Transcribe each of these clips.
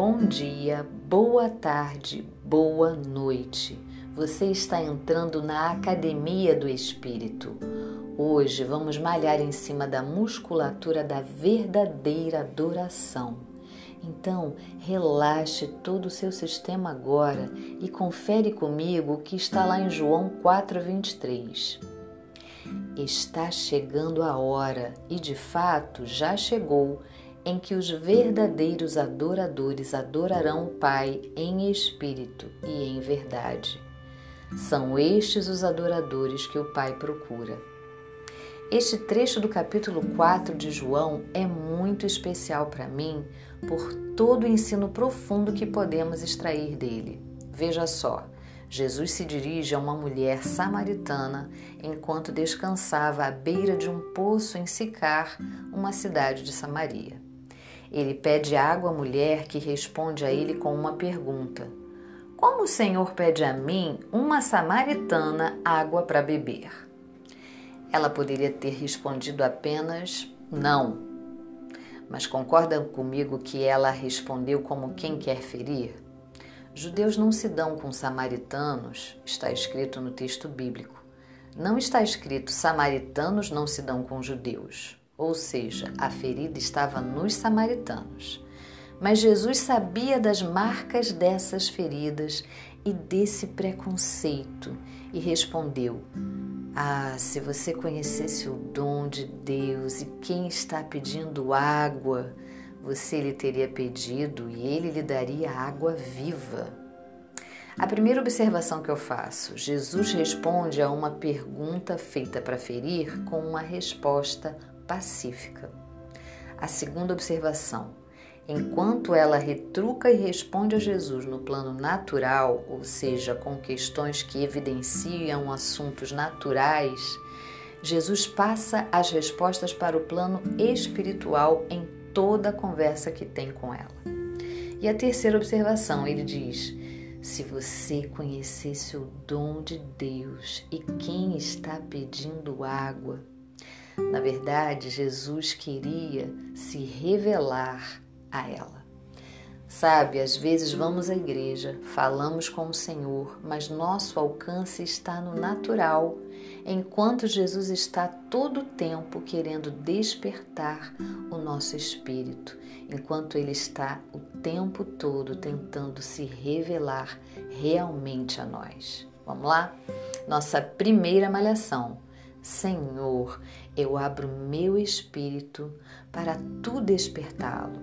bom dia, boa tarde, boa noite. Você está entrando na Academia do Espírito. Hoje vamos malhar em cima da musculatura da verdadeira adoração. Então, relaxe todo o seu sistema agora e confere comigo o que está lá em João 4:23. Está chegando a hora, e de fato já chegou, em que os verdadeiros adoradores adorarão o Pai em espírito e em verdade. São estes os adoradores que o Pai procura. Este trecho do capítulo 4 de João é muito especial para mim por todo o ensino profundo que podemos extrair dele. Veja só, Jesus se dirige a uma mulher samaritana enquanto descansava à beira de um poço em Sicar, uma cidade de Samaria. Ele pede água à mulher que responde a ele com uma pergunta: Como o Senhor pede a mim, uma samaritana, água para beber? Ela poderia ter respondido apenas não. Mas concordam comigo que ela respondeu como quem quer ferir? Judeus não se dão com samaritanos, está escrito no texto bíblico. Não está escrito samaritanos não se dão com judeus. Ou seja, a ferida estava nos samaritanos. Mas Jesus sabia das marcas dessas feridas e desse preconceito e respondeu: Ah, se você conhecesse o dom de Deus e quem está pedindo água, você lhe teria pedido e ele lhe daria água viva. A primeira observação que eu faço: Jesus responde a uma pergunta feita para ferir com uma resposta pacífica. A segunda observação: enquanto ela retruca e responde a Jesus no plano natural, ou seja, com questões que evidenciam assuntos naturais, Jesus passa as respostas para o plano espiritual em toda a conversa que tem com ela. E a terceira observação, ele diz: se você conhecesse o dom de Deus e quem está pedindo água, na verdade, Jesus queria se revelar a ela. Sabe, às vezes vamos à igreja, falamos com o Senhor, mas nosso alcance está no natural, enquanto Jesus está todo o tempo querendo despertar o nosso espírito, enquanto ele está o tempo todo tentando se revelar realmente a nós. Vamos lá? Nossa primeira malhação Senhor, eu abro meu espírito para tu despertá-lo.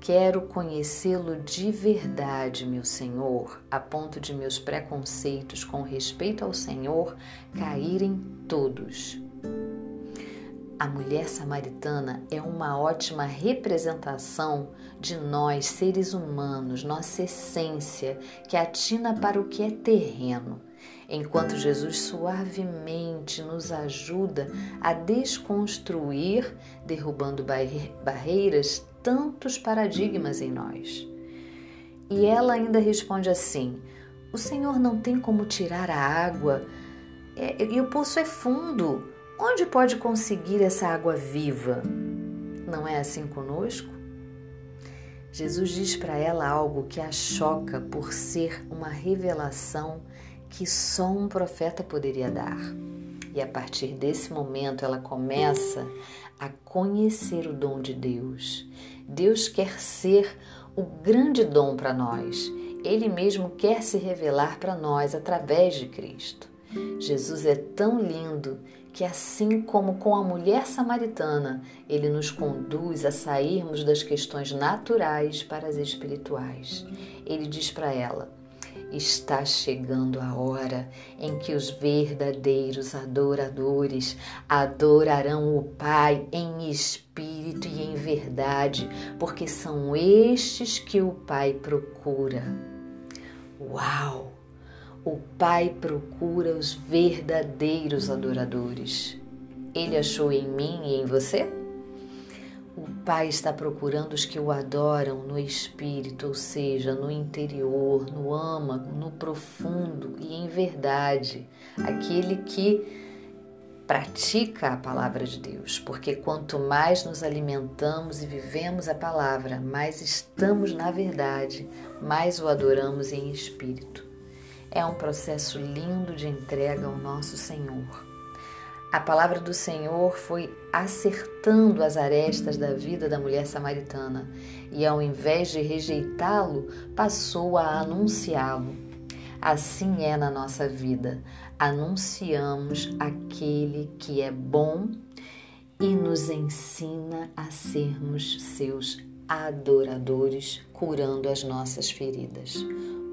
Quero conhecê-lo de verdade, meu Senhor, a ponto de meus preconceitos com respeito ao Senhor caírem todos. A mulher samaritana é uma ótima representação de nós, seres humanos, nossa essência, que atina para o que é terreno enquanto Jesus suavemente nos ajuda a desconstruir, derrubando barreiras, tantos paradigmas em nós. E ela ainda responde assim: O Senhor não tem como tirar a água é, e o poço é fundo. Onde pode conseguir essa água viva? Não é assim conosco? Jesus diz para ela algo que a choca por ser uma revelação que só um profeta poderia dar. E a partir desse momento ela começa a conhecer o dom de Deus. Deus quer ser o grande dom para nós. Ele mesmo quer se revelar para nós através de Cristo. Jesus é tão lindo que, assim como com a mulher samaritana, ele nos conduz a sairmos das questões naturais para as espirituais. Ele diz para ela: Está chegando a hora em que os verdadeiros adoradores adorarão o Pai em espírito e em verdade, porque são estes que o Pai procura. Uau! O Pai procura os verdadeiros adoradores. Ele achou em mim e em você? O Pai está procurando os que o adoram no espírito, ou seja, no interior, no âmago, no profundo e em verdade. Aquele que pratica a palavra de Deus, porque quanto mais nos alimentamos e vivemos a palavra, mais estamos na verdade, mais o adoramos em espírito. É um processo lindo de entrega ao nosso Senhor. A palavra do Senhor foi acertando as arestas da vida da mulher samaritana e, ao invés de rejeitá-lo, passou a anunciá-lo. Assim é na nossa vida. Anunciamos aquele que é bom e nos ensina a sermos seus adoradores, curando as nossas feridas.